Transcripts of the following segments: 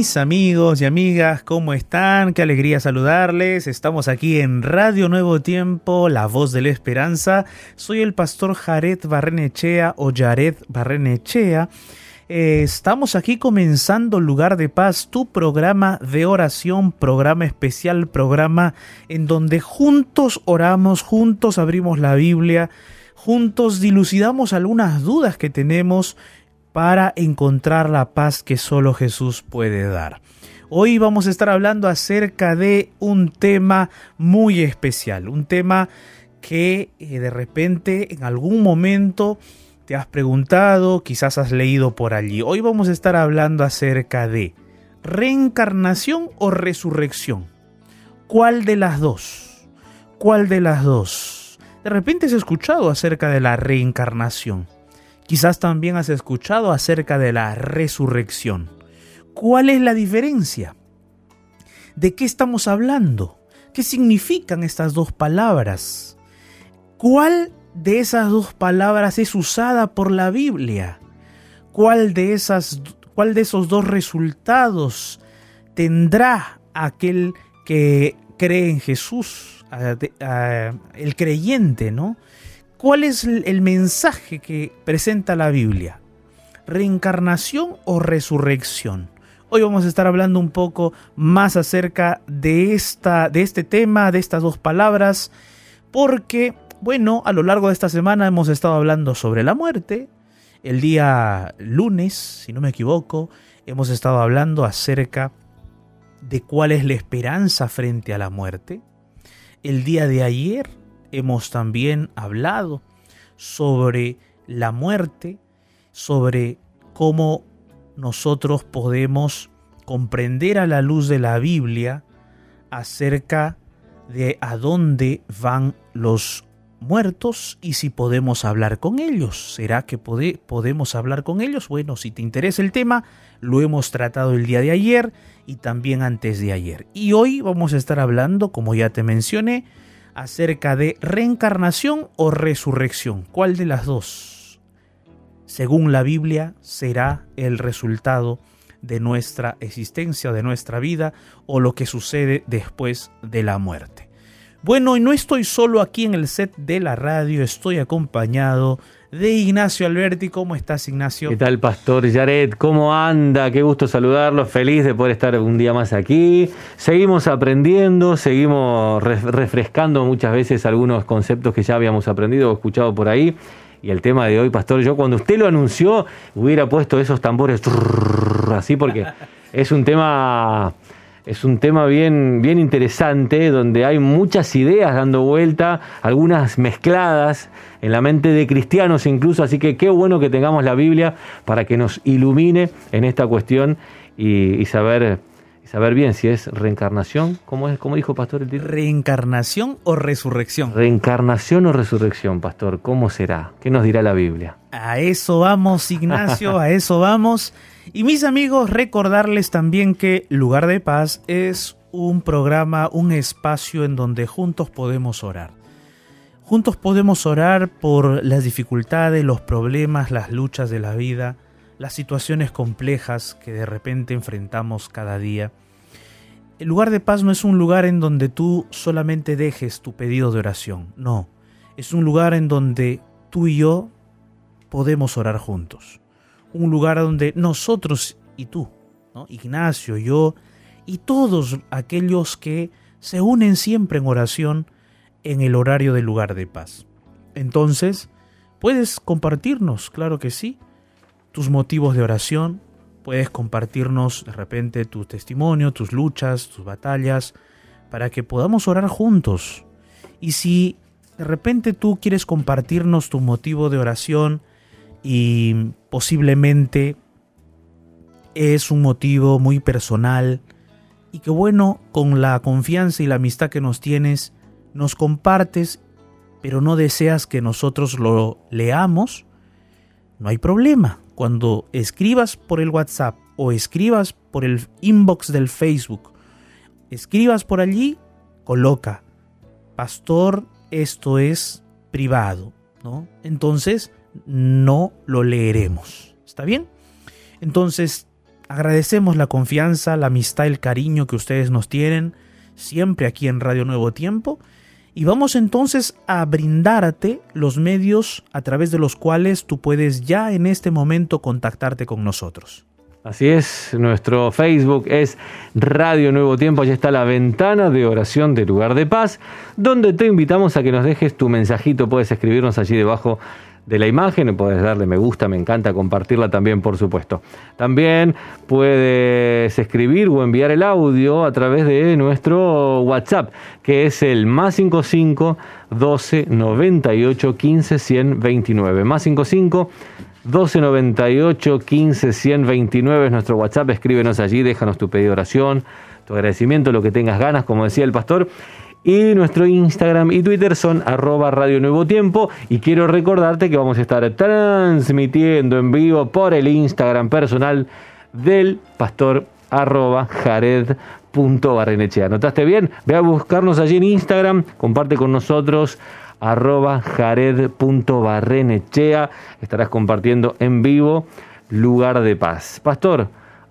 Mis amigos y amigas, ¿cómo están? Qué alegría saludarles. Estamos aquí en Radio Nuevo Tiempo, La Voz de la Esperanza. Soy el pastor Jared Barrenechea o Jared Barrenechea. Eh, estamos aquí comenzando Lugar de Paz, tu programa de oración, programa especial, programa en donde juntos oramos, juntos abrimos la Biblia, juntos dilucidamos algunas dudas que tenemos para encontrar la paz que solo Jesús puede dar. Hoy vamos a estar hablando acerca de un tema muy especial, un tema que eh, de repente en algún momento te has preguntado, quizás has leído por allí. Hoy vamos a estar hablando acerca de reencarnación o resurrección. ¿Cuál de las dos? ¿Cuál de las dos? De repente has escuchado acerca de la reencarnación. Quizás también has escuchado acerca de la resurrección. ¿Cuál es la diferencia? ¿De qué estamos hablando? ¿Qué significan estas dos palabras? ¿Cuál de esas dos palabras es usada por la Biblia? ¿Cuál de, esas, cuál de esos dos resultados tendrá aquel que cree en Jesús, el creyente, ¿no? ¿Cuál es el mensaje que presenta la Biblia? ¿Reencarnación o resurrección? Hoy vamos a estar hablando un poco más acerca de, esta, de este tema, de estas dos palabras, porque, bueno, a lo largo de esta semana hemos estado hablando sobre la muerte. El día lunes, si no me equivoco, hemos estado hablando acerca de cuál es la esperanza frente a la muerte. El día de ayer hemos también hablado sobre la muerte, sobre cómo nosotros podemos comprender a la luz de la Biblia acerca de a dónde van los muertos y si podemos hablar con ellos. ¿Será que podemos hablar con ellos? Bueno, si te interesa el tema, lo hemos tratado el día de ayer y también antes de ayer. Y hoy vamos a estar hablando, como ya te mencioné, acerca de reencarnación o resurrección. ¿Cuál de las dos? Según la Biblia, será el resultado de nuestra existencia, de nuestra vida o lo que sucede después de la muerte. Bueno, y no estoy solo aquí en el set de la radio, estoy acompañado Ignacio Alberti. ¿Cómo estás, Ignacio? ¿Qué tal, Pastor Jared? ¿Cómo anda? Qué gusto saludarlo. Feliz de poder estar un día más aquí. Seguimos aprendiendo, seguimos refrescando muchas veces algunos conceptos que ya habíamos aprendido o escuchado por ahí. Y el tema de hoy, Pastor, yo cuando usted lo anunció, hubiera puesto esos tambores así porque es un tema es un tema bien, bien interesante, donde hay muchas ideas dando vuelta, algunas mezcladas en la mente de cristianos incluso, así que qué bueno que tengamos la Biblia para que nos ilumine en esta cuestión y, saber, saber bien si es reencarnación, ¿cómo, es, cómo dijo Pastor el ¿Reencarnación o resurrección? Reencarnación o resurrección, Pastor, ¿cómo será? ¿Qué nos dirá la Biblia? A eso vamos, Ignacio, a eso vamos. Y mis amigos, recordarles también que Lugar de Paz es un programa, un espacio en donde juntos podemos orar. Juntos podemos orar por las dificultades, los problemas, las luchas de la vida, las situaciones complejas que de repente enfrentamos cada día. El lugar de paz no es un lugar en donde tú solamente dejes tu pedido de oración, no, es un lugar en donde tú y yo podemos orar juntos un lugar donde nosotros y tú. Ignacio, yo y todos aquellos que se unen siempre en oración en el horario del lugar de paz. Entonces, puedes compartirnos, claro que sí, tus motivos de oración, puedes compartirnos de repente tu testimonio, tus luchas, tus batallas, para que podamos orar juntos. Y si de repente tú quieres compartirnos tu motivo de oración y posiblemente es un motivo muy personal y que bueno, con la confianza y la amistad que nos tienes, nos compartes, pero no deseas que nosotros lo leamos, no hay problema. Cuando escribas por el WhatsApp o escribas por el inbox del Facebook, escribas por allí, coloca, pastor, esto es privado, ¿no? Entonces, no lo leeremos. ¿Está bien? Entonces, agradecemos la confianza, la amistad, el cariño que ustedes nos tienen siempre aquí en Radio Nuevo Tiempo. Y vamos entonces a brindarte los medios a través de los cuales tú puedes ya en este momento contactarte con nosotros. Así es, nuestro Facebook es Radio Nuevo Tiempo, allí está la ventana de oración de lugar de paz, donde te invitamos a que nos dejes tu mensajito, puedes escribirnos allí debajo de la imagen, puedes darle me gusta, me encanta compartirla también, por supuesto. También puedes escribir o enviar el audio a través de nuestro WhatsApp, que es el más 55 12 98 15 129. Más 55 12 98 15 129 es nuestro WhatsApp. Escríbenos allí, déjanos tu pedido de oración, tu agradecimiento, lo que tengas ganas, como decía el pastor. Y nuestro Instagram y Twitter son arroba Radio Nuevo Tiempo. Y quiero recordarte que vamos a estar transmitiendo en vivo por el Instagram personal del pastor arroba jared.barrenechea. ¿Notaste bien? Ve a buscarnos allí en Instagram, comparte con nosotros arroba jared.barrenechea. Estarás compartiendo en vivo lugar de paz. Pastor,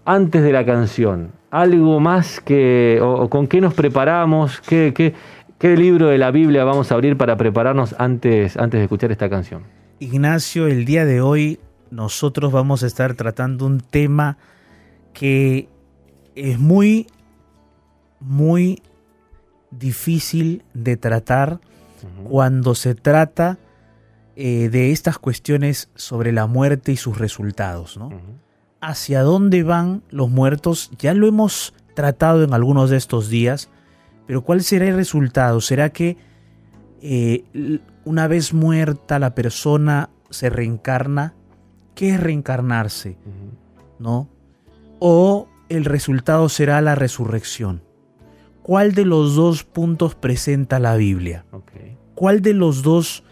antes de la canción, algo más que, o, con qué nos preparamos, ¿Qué, qué, qué libro de la Biblia vamos a abrir para prepararnos antes, antes de escuchar esta canción. Ignacio, el día de hoy nosotros vamos a estar tratando un tema que es muy, muy difícil de tratar cuando se trata eh, de estas cuestiones sobre la muerte y sus resultados. ¿no? Hacia dónde van los muertos ya lo hemos tratado en algunos de estos días, pero ¿cuál será el resultado? ¿Será que eh, una vez muerta la persona se reencarna? ¿Qué es reencarnarse? ¿No? ¿O el resultado será la resurrección? ¿Cuál de los dos puntos presenta la Biblia? ¿Cuál de los dos,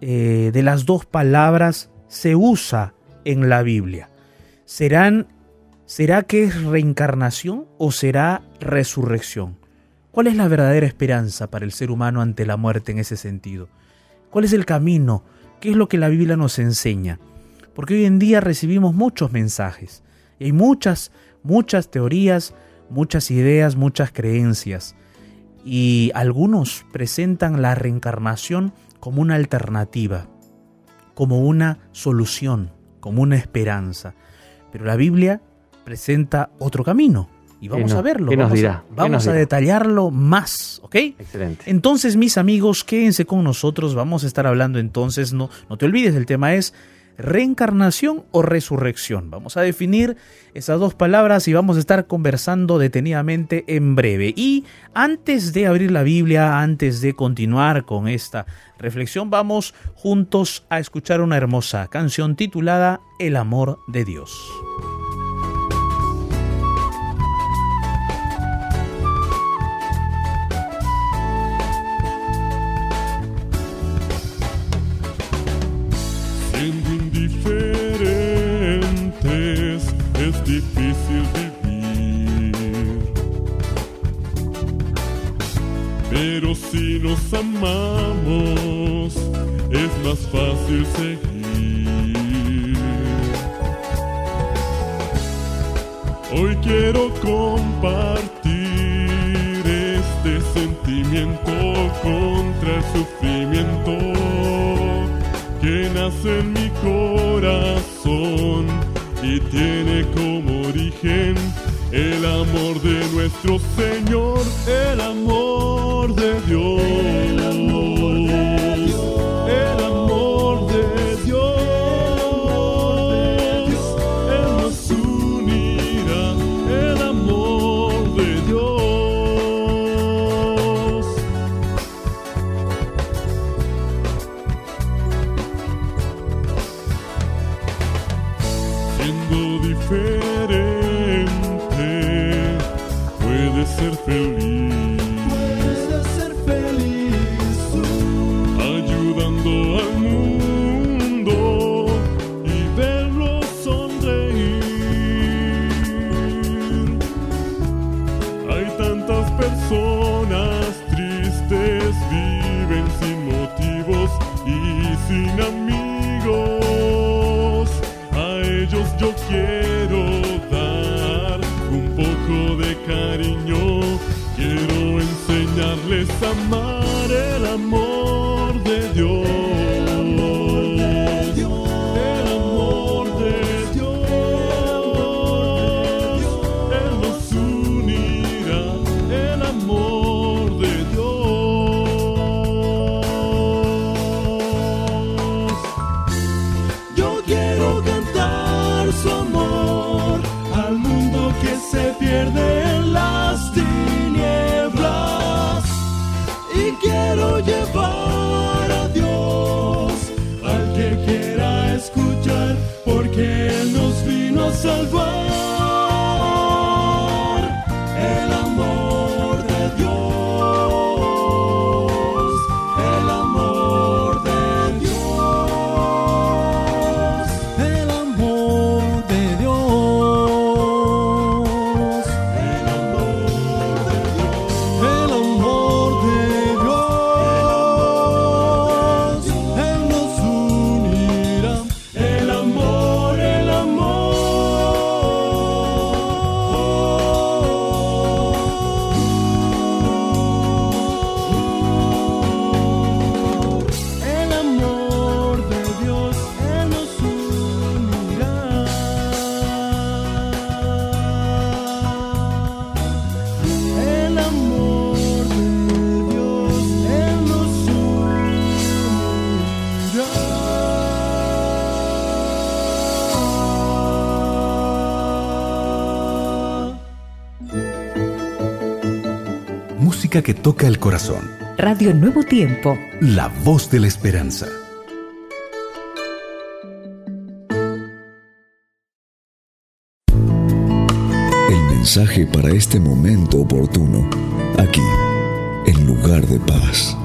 eh, de las dos palabras se usa en la Biblia? ¿Serán, ¿Será que es reencarnación o será resurrección? ¿Cuál es la verdadera esperanza para el ser humano ante la muerte en ese sentido? ¿Cuál es el camino? ¿Qué es lo que la Biblia nos enseña? Porque hoy en día recibimos muchos mensajes y hay muchas, muchas teorías, muchas ideas, muchas creencias. Y algunos presentan la reencarnación como una alternativa, como una solución, como una esperanza. Pero la Biblia presenta otro camino. Y vamos a verlo. ¿qué nos vamos dirá? A, vamos a detallarlo más, ¿ok? Excelente. Entonces, mis amigos, quédense con nosotros. Vamos a estar hablando entonces, no, no te olvides, el tema es reencarnación o resurrección. Vamos a definir esas dos palabras y vamos a estar conversando detenidamente en breve. Y antes de abrir la Biblia, antes de continuar con esta reflexión, vamos juntos a escuchar una hermosa canción titulada El amor de Dios. Nos amamos es más fácil seguir. Hoy quiero compartir este sentimiento contra el sufrimiento que nace en mi corazón y tiene como origen el amor de nuestro Señor, el amor de Dios. Que toca el corazón. Radio Nuevo Tiempo. La voz de la esperanza. El mensaje para este momento oportuno, aquí, en lugar de paz.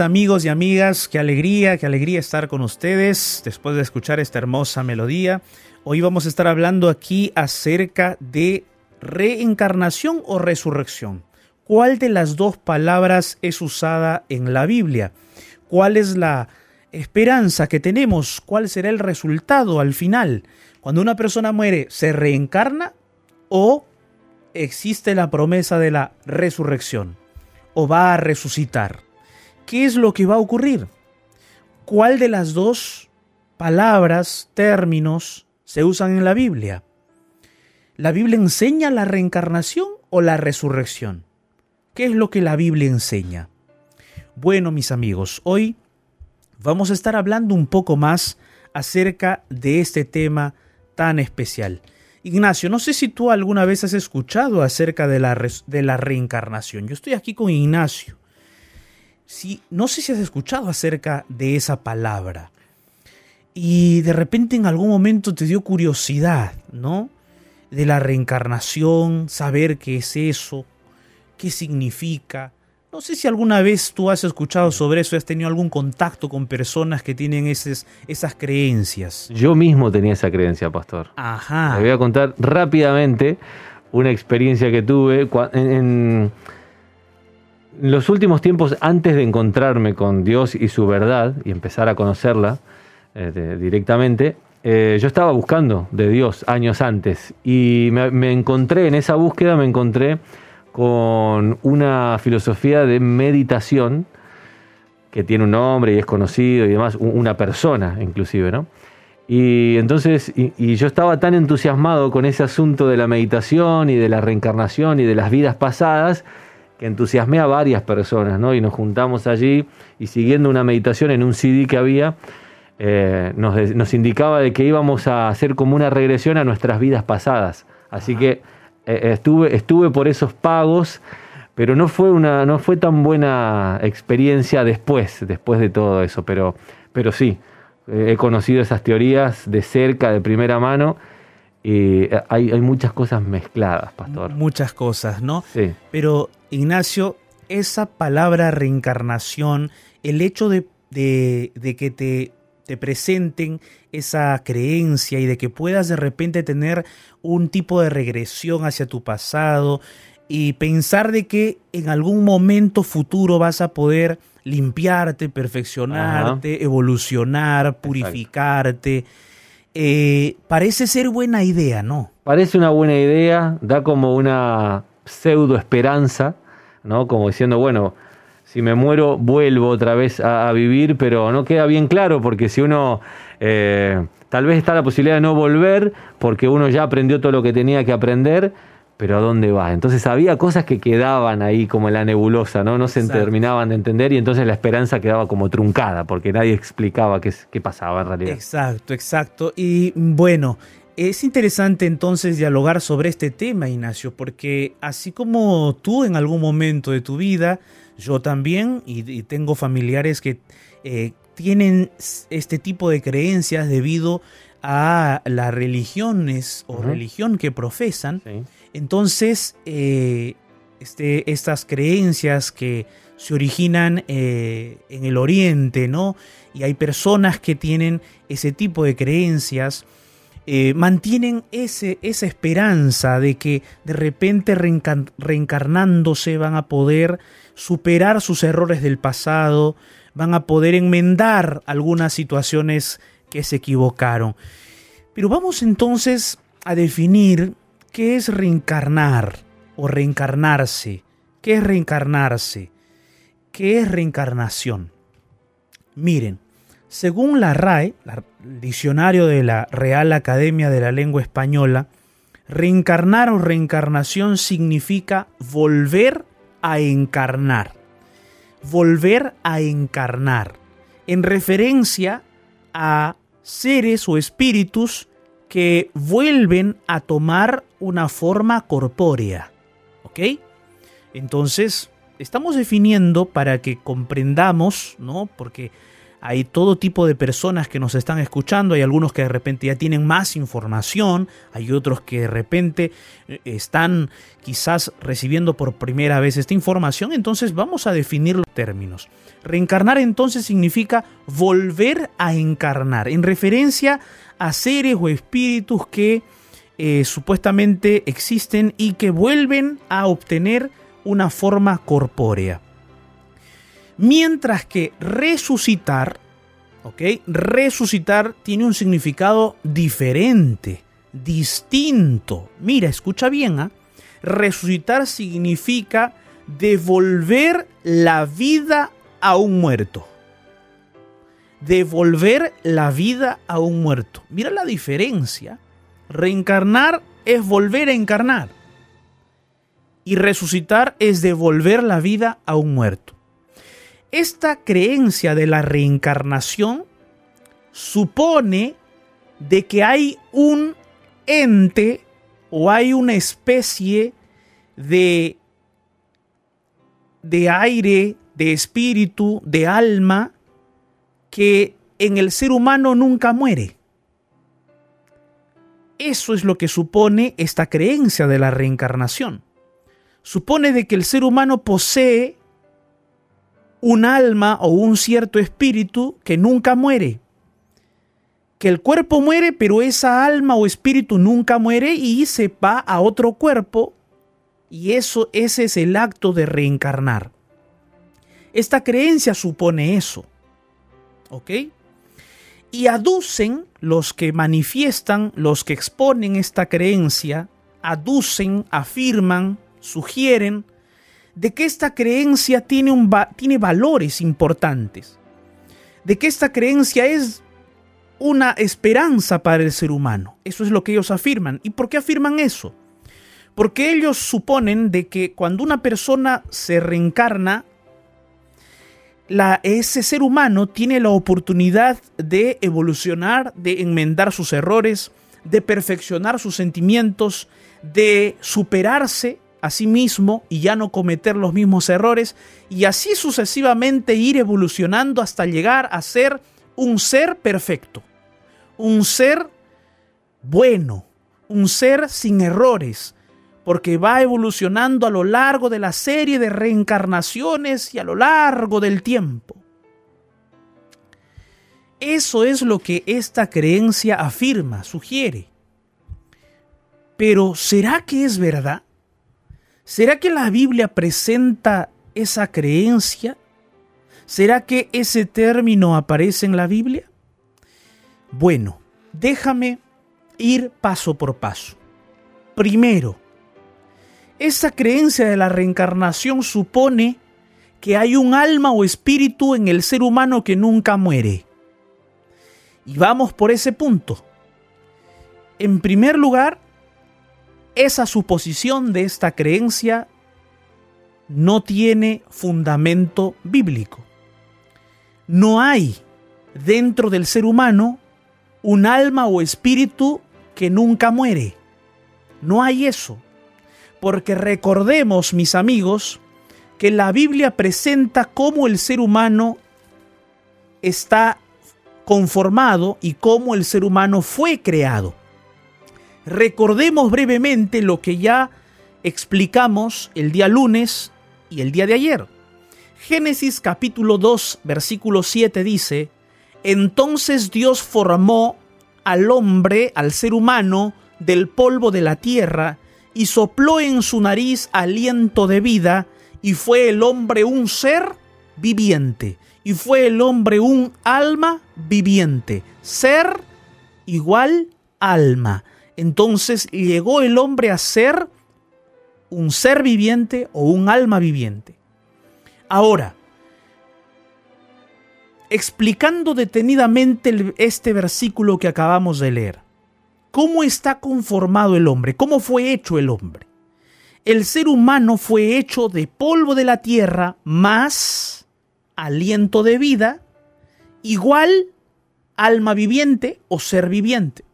Amigos y amigas, qué alegría, qué alegría estar con ustedes después de escuchar esta hermosa melodía. Hoy vamos a estar hablando aquí acerca de reencarnación o resurrección. ¿Cuál de las dos palabras es usada en la Biblia? ¿Cuál es la esperanza que tenemos? ¿Cuál será el resultado al final? Cuando una persona muere, ¿se reencarna o existe la promesa de la resurrección o va a resucitar. ¿Qué es lo que va a ocurrir? ¿Cuál de las dos palabras, términos, se usan en la Biblia? ¿La Biblia enseña la reencarnación o la resurrección? ¿Qué es lo que la Biblia enseña? Bueno, mis amigos, hoy vamos a estar hablando un poco más acerca de este tema tan especial. Ignacio, no sé si tú alguna vez has escuchado acerca de la, de la reencarnación. Yo estoy aquí con Ignacio. Sí, no sé si has escuchado acerca de esa palabra. Y de repente en algún momento te dio curiosidad, ¿no? De la reencarnación, saber qué es eso, qué significa. No sé si alguna vez tú has escuchado sobre eso, has tenido algún contacto con personas que tienen esas, esas creencias. Yo mismo tenía esa creencia, pastor. Ajá. Le voy a contar rápidamente una experiencia que tuve en, en los últimos tiempos antes de encontrarme con Dios y su verdad y empezar a conocerla eh, directamente. Eh, yo estaba buscando de Dios años antes y me, encontré en esa búsqueda, me encontré con una filosofía de meditación que tiene un nombre y es conocido y demás, una persona inclusive, ¿no? Y entonces, y, yo estaba tan entusiasmado con ese asunto de la meditación y de la reencarnación y de las vidas pasadas, que entusiasmé a varias personas, ¿no? Y nos juntamos allí y siguiendo una meditación en un CD que había, eh, nos, nos, indicaba de que íbamos a hacer como una regresión a nuestras vidas pasadas. Así Ajá. que eh, estuve, estuve por esos pagos, pero no fue, una, no fue tan buena experiencia después, después de todo eso, pero, pero sí, eh, he conocido esas teorías de cerca, de primera mano, y hay, hay, muchas cosas mezcladas, pastor. Muchas cosas, ¿no? Sí. Pero, Ignacio, esa palabra reencarnación, el hecho de, de, de que te te presenten esa creencia y de que puedas de repente tener un tipo de regresión hacia tu pasado y pensar de que en algún momento futuro vas a poder limpiarte, perfeccionarte, Ajá. evolucionar, purificarte. Eh, parece ser buena idea, ¿no? Parece una buena idea, da como una pseudo esperanza, ¿no? Como diciendo, bueno, si me muero vuelvo otra vez a, a, vivir, pero no queda bien claro porque si uno, eh, tal vez está la posibilidad de no volver porque uno ya aprendió todo lo que tenía que aprender, pero ¿a dónde va? Entonces había cosas que quedaban ahí como en la nebulosa, ¿no? No se Exacto. terminaban de entender y entonces la esperanza quedaba como truncada porque nadie explicaba qué, qué pasaba en realidad. Exacto, exacto. Y bueno, es interesante entonces dialogar sobre este tema, Ignacio, porque así como tú en algún momento de tu vida, yo también, y, y tengo familiares que eh, tienen este tipo de creencias debido a las religiones o uh -huh. religión que profesan. Sí. Entonces, eh, este, estas creencias que se originan eh, en el oriente, ¿no? Y hay personas que tienen ese tipo de creencias. Eh, mantienen ese, esa esperanza de que de repente reencar reencarnándose van a poder superar sus errores del pasado, van a poder enmendar algunas situaciones que se equivocaron. Pero vamos entonces a definir qué es reencarnar o reencarnarse. ¿Qué es reencarnarse? ¿Qué es reencarnación? Miren, según la RAE, el diccionario de la Real Academia de la Lengua Española, reencarnar o reencarnación significa volver a encarnar. Volver a encarnar. En referencia a seres o espíritus que vuelven a tomar una forma corpórea. ¿Ok? Entonces, estamos definiendo para que comprendamos, ¿no? Porque hay todo tipo de personas que nos están escuchando, hay algunos que de repente ya tienen más información, hay otros que de repente eh, están quizás recibiendo por primera vez esta información, entonces vamos a definir los términos. Reencarnar entonces significa volver a encarnar, en referencia a seres o espíritus que eh, supuestamente existen y que vuelven a obtener una forma corpórea. Mientras que resucitar, ¿ok? Resucitar tiene un significado diferente, distinto. Mira, escucha bien, ¿ah? Resucitar significa devolver la vida a un muerto. Devolver la vida a un muerto. Mira la diferencia. Reencarnar es volver a encarnar. Y resucitar es devolver la vida a un muerto. Esta creencia de la reencarnación supone de que hay un ente o hay una especie de, de aire, de espíritu, de alma, que en el ser humano nunca muere. Eso es lo que supone esta creencia de la reencarnación. Supone de que el ser humano posee un alma o un cierto espíritu que nunca muere. Que el cuerpo muere, pero esa alma o espíritu nunca muere y se va a otro cuerpo. Y eso, ese es el acto de reencarnar. Esta creencia supone eso. ¿Ok? Y aducen los que manifiestan, los que exponen esta creencia, aducen, afirman, sugieren de que esta creencia tiene, un tiene valores importantes, de que esta creencia es una esperanza para el ser humano. Eso es lo que ellos afirman. ¿Y por qué afirman eso? Porque ellos suponen de que cuando una persona se reencarna, la, ese ser humano tiene la oportunidad de evolucionar, de enmendar sus errores, de perfeccionar sus sentimientos, de superarse a sí mismo y ya no cometer los mismos errores y así sucesivamente ir evolucionando hasta llegar a ser un ser perfecto, un ser bueno, un ser sin errores, porque va evolucionando a lo largo de la serie de reencarnaciones y a lo largo del tiempo. Eso es lo que esta creencia afirma, sugiere. Pero ¿será que es verdad? ¿Será que la Biblia presenta esa creencia? ¿Será que ese término aparece en la Biblia? Bueno, déjame ir paso por paso. Primero, esa creencia de la reencarnación supone que hay un alma o espíritu en el ser humano que nunca muere. Y vamos por ese punto. En primer lugar, esa suposición de esta creencia no tiene fundamento bíblico. No hay dentro del ser humano un alma o espíritu que nunca muere. No hay eso. Porque recordemos, mis amigos, que la Biblia presenta cómo el ser humano está conformado y cómo el ser humano fue creado. Recordemos brevemente lo que ya explicamos el día lunes y el día de ayer. Génesis capítulo 2 versículo 7 dice, Entonces Dios formó al hombre, al ser humano, del polvo de la tierra, y sopló en su nariz aliento de vida, y fue el hombre un ser viviente, y fue el hombre un alma viviente. Ser igual alma entonces llegó el hombre a ser un ser viviente o un alma viviente. Ahora, explicando detenidamente este versículo que acabamos de leer, ¿cómo está conformado el hombre? ¿Cómo fue hecho el hombre? El ser humano fue hecho de polvo de la tierra más aliento de vida igual alma viviente o ser viviente.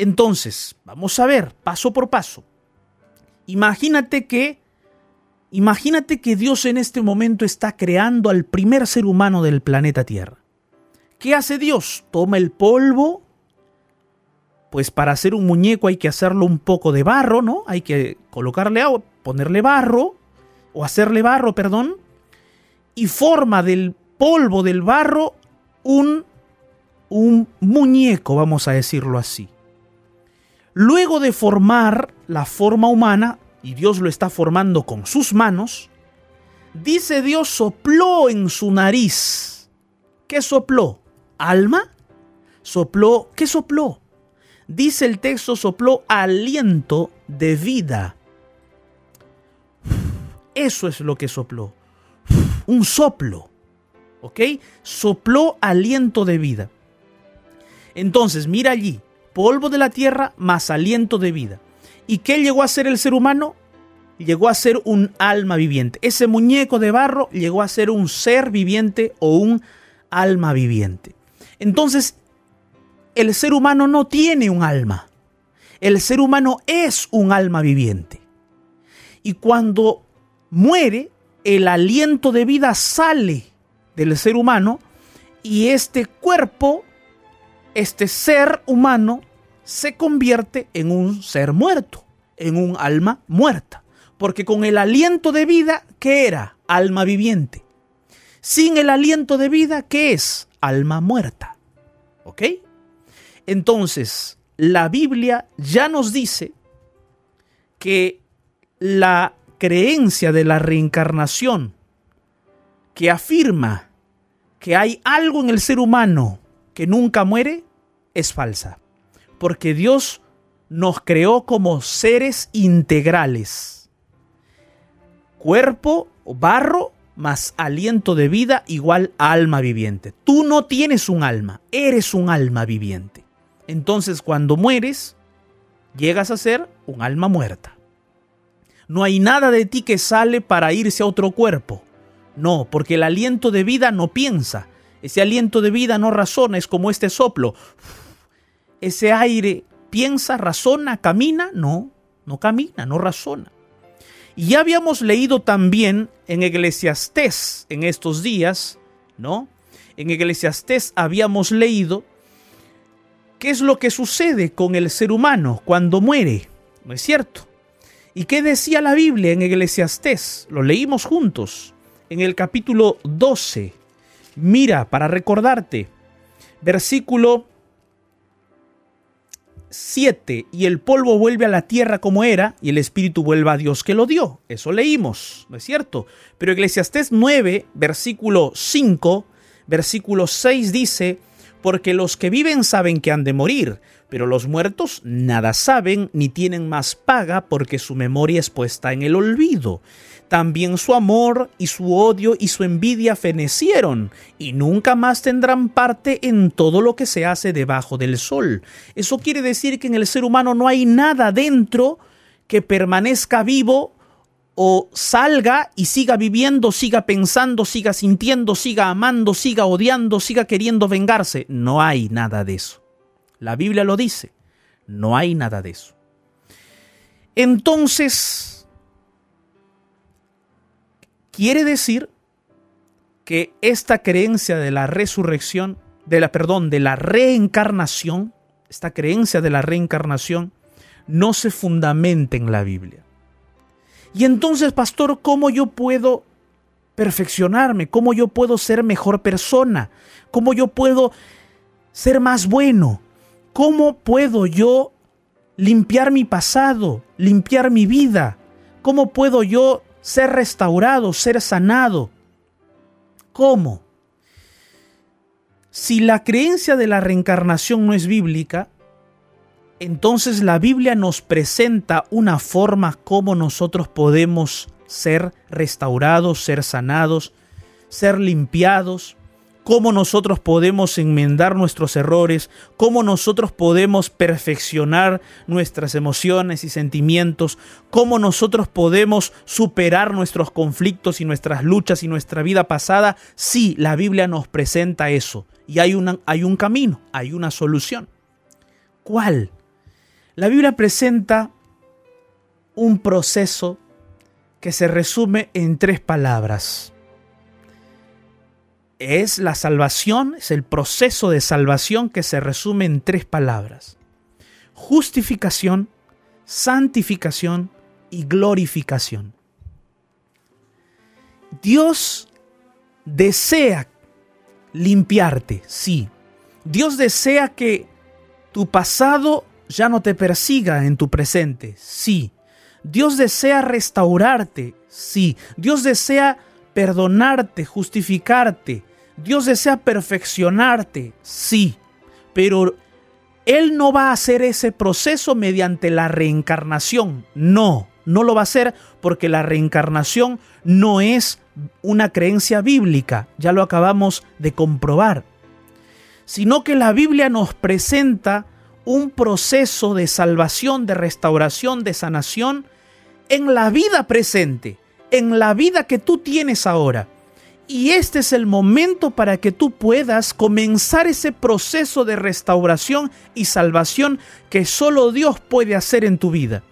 Entonces, vamos a ver paso por paso. Imagínate que imagínate que Dios en este momento está creando al primer ser humano del planeta Tierra. ¿Qué hace Dios? Toma el polvo, pues para hacer un muñeco hay que hacerlo un poco de barro, ¿no? Hay que colocarle agua, ponerle barro, o hacerle barro, perdón, y forma del polvo del barro un, un muñeco, vamos a decirlo así. Luego de formar la forma humana, y Dios lo está formando con sus manos, dice Dios sopló en su nariz. ¿Qué sopló? ¿Alma? ¿Sopló? ¿Qué sopló? Dice el texto sopló aliento de vida Eso es lo que sopló. Un soplo. ¿Ok? Sopló aliento de vida. Entonces, mira allí, polvo de la tierra más aliento de vida. ¿Y qué llegó a ser el ser humano? Llegó a ser un alma viviente. Ese muñeco de barro llegó a ser un ser viviente o un alma viviente. Entonces, el ser humano no tiene un alma. El ser humano es un alma viviente. Y cuando muere, el aliento de vida sale del ser humano y este cuerpo, este ser humano, se convierte en un ser muerto, en un alma muerta. Porque con el aliento de vida, ¿qué era? Alma viviente. Sin el aliento de vida, ¿qué es? Alma muerta. ¿Ok? Entonces, la Biblia ya nos dice que la creencia de la reencarnación que afirma que hay algo en el ser humano que nunca muere es falsa. Porque Dios nos creó como seres integrales. Cuerpo, barro, más aliento de vida igual a alma viviente. Tú no tienes un alma, eres un alma viviente. Entonces cuando mueres, llegas a ser un alma muerta. No hay nada de ti que sale para irse a otro cuerpo. No, porque el aliento de vida no piensa. Ese aliento de vida no razona, es como este soplo. Ese aire piensa, razona, camina. No, no camina, no razona. Y ya habíamos leído también en Eclesiastés en estos días, ¿no? En Eclesiastés habíamos leído qué es lo que sucede con el ser humano cuando muere, ¿no es cierto? ¿Y qué decía la Biblia en Eclesiastés? Lo leímos juntos en el capítulo 12. Mira, para recordarte, versículo 7, y el polvo vuelve a la tierra como era, y el espíritu vuelve a Dios que lo dio. Eso leímos, ¿no es cierto? Pero Eclesiastés 9, versículo 5, versículo 6 dice, porque los que viven saben que han de morir, pero los muertos nada saben ni tienen más paga porque su memoria es puesta en el olvido. También su amor y su odio y su envidia fenecieron, y nunca más tendrán parte en todo lo que se hace debajo del sol. Eso quiere decir que en el ser humano no hay nada dentro que permanezca vivo o salga y siga viviendo, siga pensando, siga sintiendo, siga amando, siga odiando, siga queriendo vengarse. No hay nada de eso. La Biblia lo dice. No hay nada de eso. Entonces, Quiere decir que esta creencia de la resurrección, de la perdón, de la reencarnación, esta creencia de la reencarnación no se fundamenta en la Biblia. Y entonces, pastor, ¿cómo yo puedo perfeccionarme? ¿Cómo yo puedo ser mejor persona? ¿Cómo yo puedo ser más bueno? ¿Cómo puedo yo limpiar mi pasado, limpiar mi vida? ¿Cómo puedo yo ser restaurado, ser sanado. ¿Cómo? Si la creencia de la reencarnación no es bíblica, entonces la Biblia nos presenta una forma como nosotros podemos ser restaurados, ser sanados, ser limpiados, cómo nosotros podemos enmendar nuestros errores, cómo nosotros podemos perfeccionar nuestras emociones y sentimientos, cómo nosotros podemos superar nuestros conflictos y nuestras luchas y nuestra vida pasada. Sí, la Biblia nos presenta eso y hay, hay un camino, hay una solución. ¿Cuál? La Biblia presenta un proceso que se resume en tres palabras es la salvación, es el proceso de salvación que se resume en tres palabras. Justificación, santificación y glorificación. Dios desea limpiarte, sí. Dios desea que tu pasado ya no te persiga en tu presente, sí. Dios desea restaurarte, sí. Dios desea perdonarte, justificarte, Dios desea perfeccionarte, sí, pero Él no va a hacer ese proceso mediante la reencarnación, no, no lo va a hacer porque la reencarnación no es una creencia bíblica, ya lo acabamos de comprobar, sino que la Biblia nos presenta un proceso de salvación, de restauración, de sanación en la vida presente, en la vida que tú tienes ahora. Y este es el momento para que tú puedas comenzar ese proceso de restauración y salvación que solo Dios puede hacer en tu vida.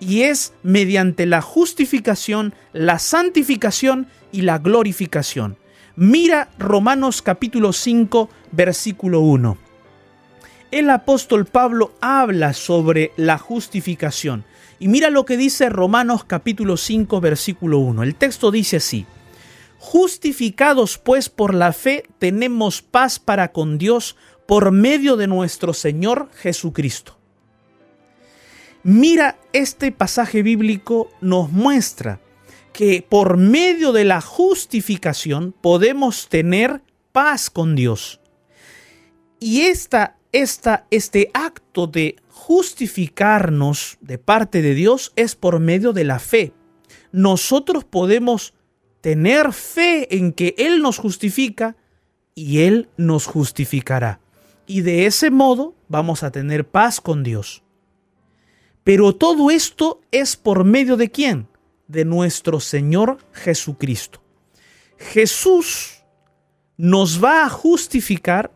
Y es mediante la justificación, la santificación y la glorificación. Mira Romanos capítulo 5, versículo 1. El apóstol Pablo habla sobre la justificación. Y mira lo que dice Romanos capítulo 5, versículo 1. El texto dice así. Justificados pues por la fe, tenemos paz para con Dios por medio de nuestro Señor Jesucristo. Mira, este pasaje bíblico nos muestra que por medio de la justificación podemos tener paz con Dios. Y esta, esta, este acto de justificarnos de parte de Dios es por medio de la fe. Nosotros podemos tener fe en que Él nos justifica y Él nos justificará. Y de ese modo vamos a tener paz con Dios. Pero todo esto es por medio de quién? De nuestro Señor Jesucristo. Jesús nos va a justificar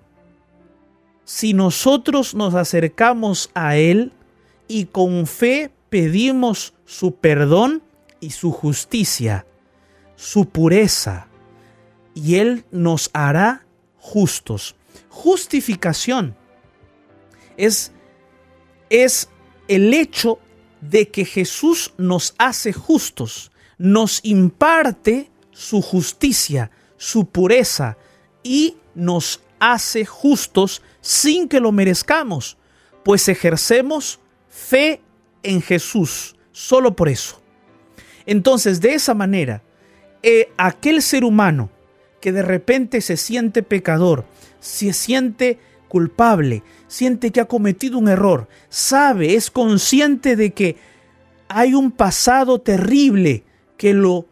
si nosotros nos acercamos a Él y con fe pedimos su perdón y su justicia su pureza y Él nos hará justos. Justificación es, es el hecho de que Jesús nos hace justos, nos imparte su justicia, su pureza y nos hace justos sin que lo merezcamos, pues ejercemos fe en Jesús, solo por eso. Entonces, de esa manera, eh, aquel ser humano que de repente se siente pecador, se siente culpable, siente que ha cometido un error, sabe, es consciente de que hay un pasado terrible que lo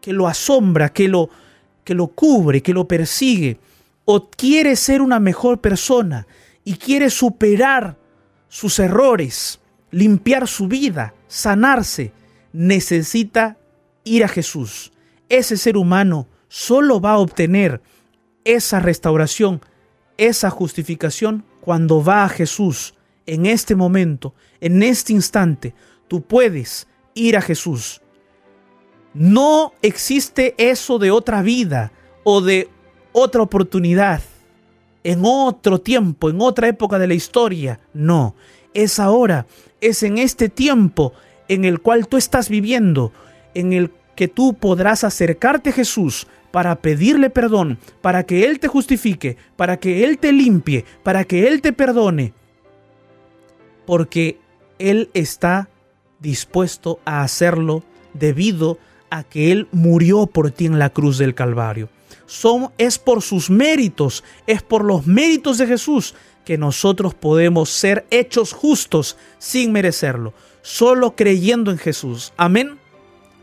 que lo asombra, que lo que lo cubre, que lo persigue, o quiere ser una mejor persona y quiere superar sus errores, limpiar su vida, sanarse, necesita ir a Jesús ese ser humano solo va a obtener esa restauración, esa justificación cuando va a Jesús. En este momento, en este instante, tú puedes ir a Jesús. No existe eso de otra vida o de otra oportunidad, en otro tiempo, en otra época de la historia. No, es ahora, es en este tiempo en el cual tú estás viviendo, en el que tú podrás acercarte a Jesús para pedirle perdón, para que Él te justifique, para que Él te limpie, para que Él te perdone. Porque Él está dispuesto a hacerlo debido a que Él murió por ti en la cruz del Calvario. Son, es por sus méritos, es por los méritos de Jesús que nosotros podemos ser hechos justos sin merecerlo, solo creyendo en Jesús. Amén.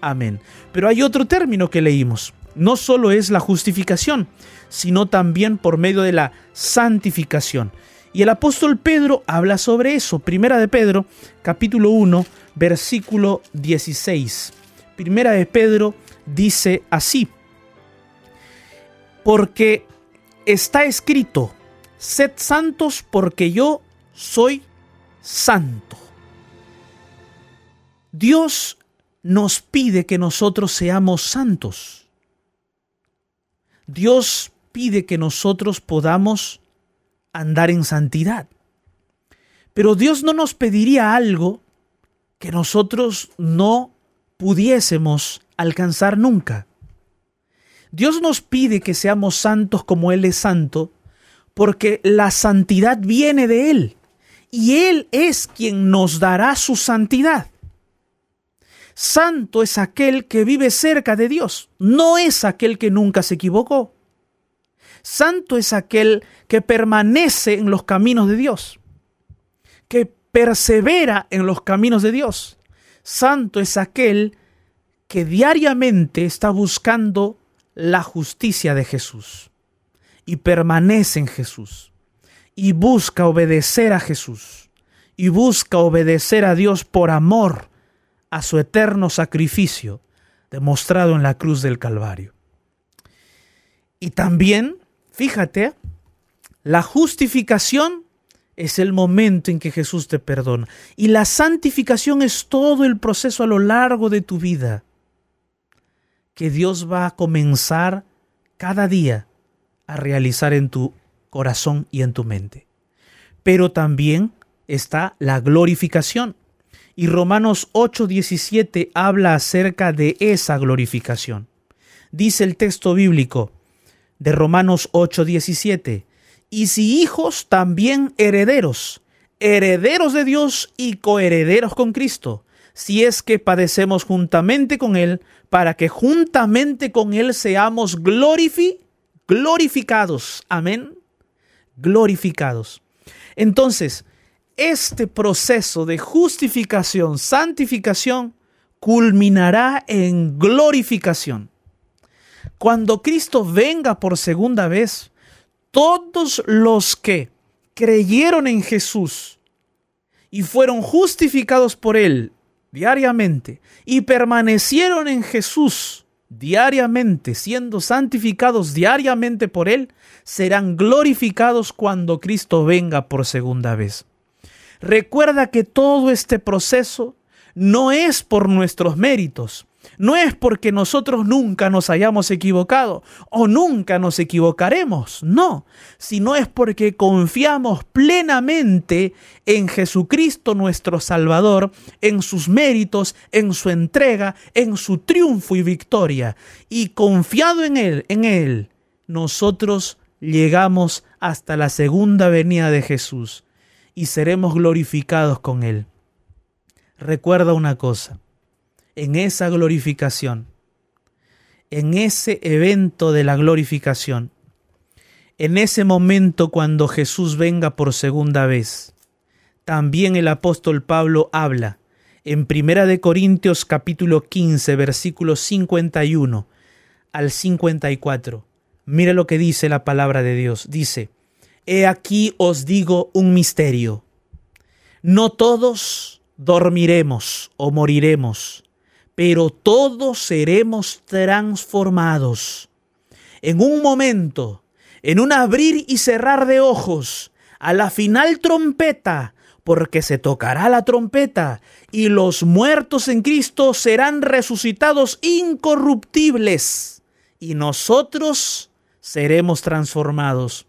Amén. Pero hay otro término que leímos. No solo es la justificación, sino también por medio de la santificación. Y el apóstol Pedro habla sobre eso. Primera de Pedro, capítulo 1, versículo 16. Primera de Pedro dice así. Porque está escrito, sed santos porque yo soy santo. Dios nos pide que nosotros seamos santos. Dios pide que nosotros podamos andar en santidad. Pero Dios no nos pediría algo que nosotros no pudiésemos alcanzar nunca. Dios nos pide que seamos santos como Él es santo, porque la santidad viene de Él, y Él es quien nos dará su santidad. Santo es aquel que vive cerca de Dios, no es aquel que nunca se equivocó. Santo es aquel que permanece en los caminos de Dios, que persevera en los caminos de Dios. Santo es aquel que diariamente está buscando la justicia de Jesús y permanece en Jesús y busca obedecer a Jesús y busca obedecer a Dios por amor a su eterno sacrificio demostrado en la cruz del Calvario. Y también, fíjate, la justificación es el momento en que Jesús te perdona. Y la santificación es todo el proceso a lo largo de tu vida que Dios va a comenzar cada día a realizar en tu corazón y en tu mente. Pero también está la glorificación. Y Romanos 8:17 habla acerca de esa glorificación. Dice el texto bíblico de Romanos 8:17, y si hijos también herederos, herederos de Dios y coherederos con Cristo, si es que padecemos juntamente con Él, para que juntamente con Él seamos glorifi glorificados. Amén. Glorificados. Entonces, este proceso de justificación, santificación, culminará en glorificación. Cuando Cristo venga por segunda vez, todos los que creyeron en Jesús y fueron justificados por Él diariamente y permanecieron en Jesús diariamente, siendo santificados diariamente por Él, serán glorificados cuando Cristo venga por segunda vez. Recuerda que todo este proceso no es por nuestros méritos, no es porque nosotros nunca nos hayamos equivocado o nunca nos equivocaremos, no, sino es porque confiamos plenamente en Jesucristo nuestro Salvador, en sus méritos, en su entrega, en su triunfo y victoria. Y confiado en Él, en Él, nosotros llegamos hasta la segunda venida de Jesús y seremos glorificados con Él. Recuerda una cosa, en esa glorificación, en ese evento de la glorificación, en ese momento cuando Jesús venga por segunda vez, también el apóstol Pablo habla en Primera de Corintios capítulo 15 versículos 51 al 54. Mira lo que dice la palabra de Dios. Dice, He aquí os digo un misterio. No todos dormiremos o moriremos, pero todos seremos transformados. En un momento, en un abrir y cerrar de ojos, a la final trompeta, porque se tocará la trompeta, y los muertos en Cristo serán resucitados incorruptibles, y nosotros seremos transformados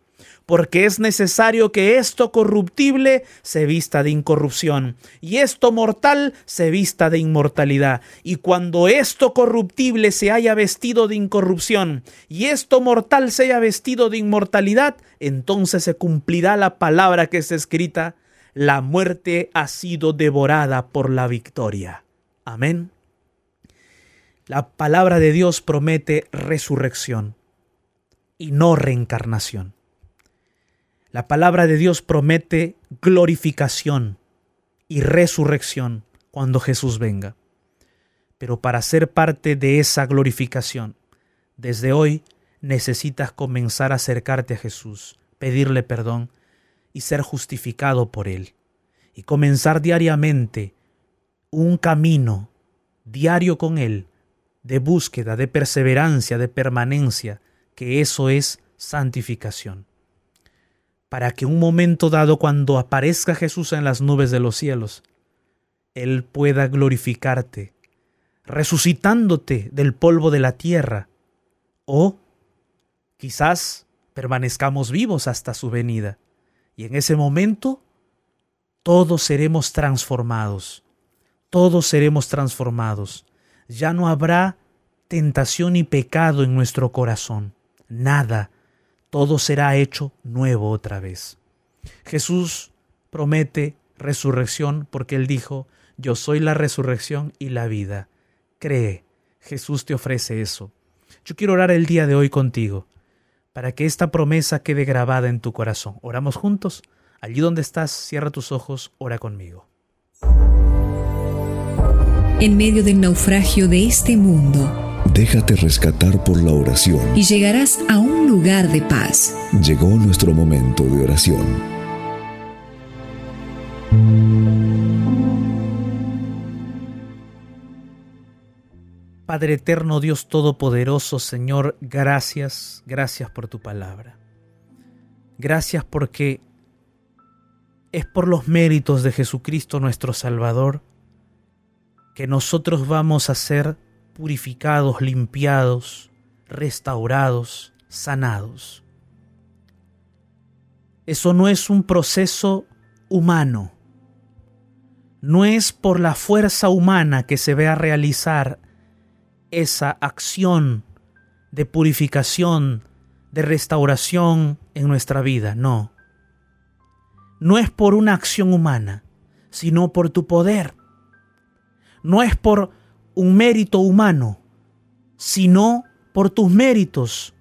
porque es necesario que esto corruptible se vista de incorrupción y esto mortal se vista de inmortalidad. Y cuando esto corruptible se haya vestido de incorrupción y esto mortal se haya vestido de inmortalidad, entonces se cumplirá la palabra que está escrita, la muerte ha sido devorada por la victoria. Amén. La palabra de Dios promete resurrección y no reencarnación. La palabra de Dios promete glorificación y resurrección cuando Jesús venga. Pero para ser parte de esa glorificación, desde hoy necesitas comenzar a acercarte a Jesús, pedirle perdón y ser justificado por Él. Y comenzar diariamente un camino diario con Él de búsqueda, de perseverancia, de permanencia, que eso es santificación para que un momento dado cuando aparezca Jesús en las nubes de los cielos, Él pueda glorificarte, resucitándote del polvo de la tierra, o quizás permanezcamos vivos hasta su venida, y en ese momento todos seremos transformados, todos seremos transformados, ya no habrá tentación y pecado en nuestro corazón, nada todo será hecho nuevo otra vez. Jesús promete resurrección porque Él dijo, yo soy la resurrección y la vida. Cree, Jesús te ofrece eso. Yo quiero orar el día de hoy contigo, para que esta promesa quede grabada en tu corazón. Oramos juntos. Allí donde estás, cierra tus ojos, ora conmigo. en medio del naufragio de este mundo Déjate rescatar por la oración. y llegarás a un lugar de paz. Llegó nuestro momento de oración. Padre eterno, Dios Todopoderoso, Señor, gracias, gracias por tu palabra. Gracias porque es por los méritos de Jesucristo nuestro Salvador que nosotros vamos a ser purificados, limpiados, restaurados, sanados. Eso no es un proceso humano. No es por la fuerza humana que se ve a realizar esa acción de purificación, de restauración en nuestra vida, no. No es por una acción humana, sino por tu poder. No es por un mérito humano, sino por tus méritos.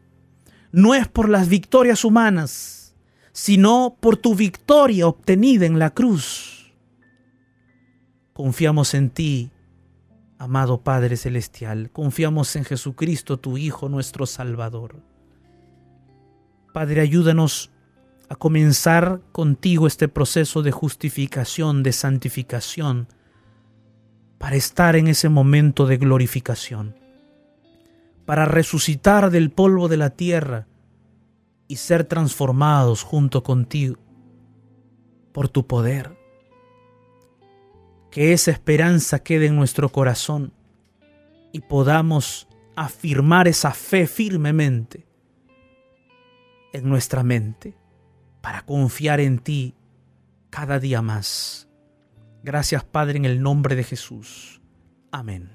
No es por las victorias humanas, sino por tu victoria obtenida en la cruz. Confiamos en ti, amado Padre Celestial, confiamos en Jesucristo, tu Hijo, nuestro Salvador. Padre, ayúdanos a comenzar contigo este proceso de justificación, de santificación, para estar en ese momento de glorificación, para resucitar del polvo de la tierra y ser transformados junto contigo por tu poder. Que esa esperanza quede en nuestro corazón y podamos afirmar esa fe firmemente en nuestra mente para confiar en ti cada día más. Gracias Padre en el nombre de Jesús. Amén.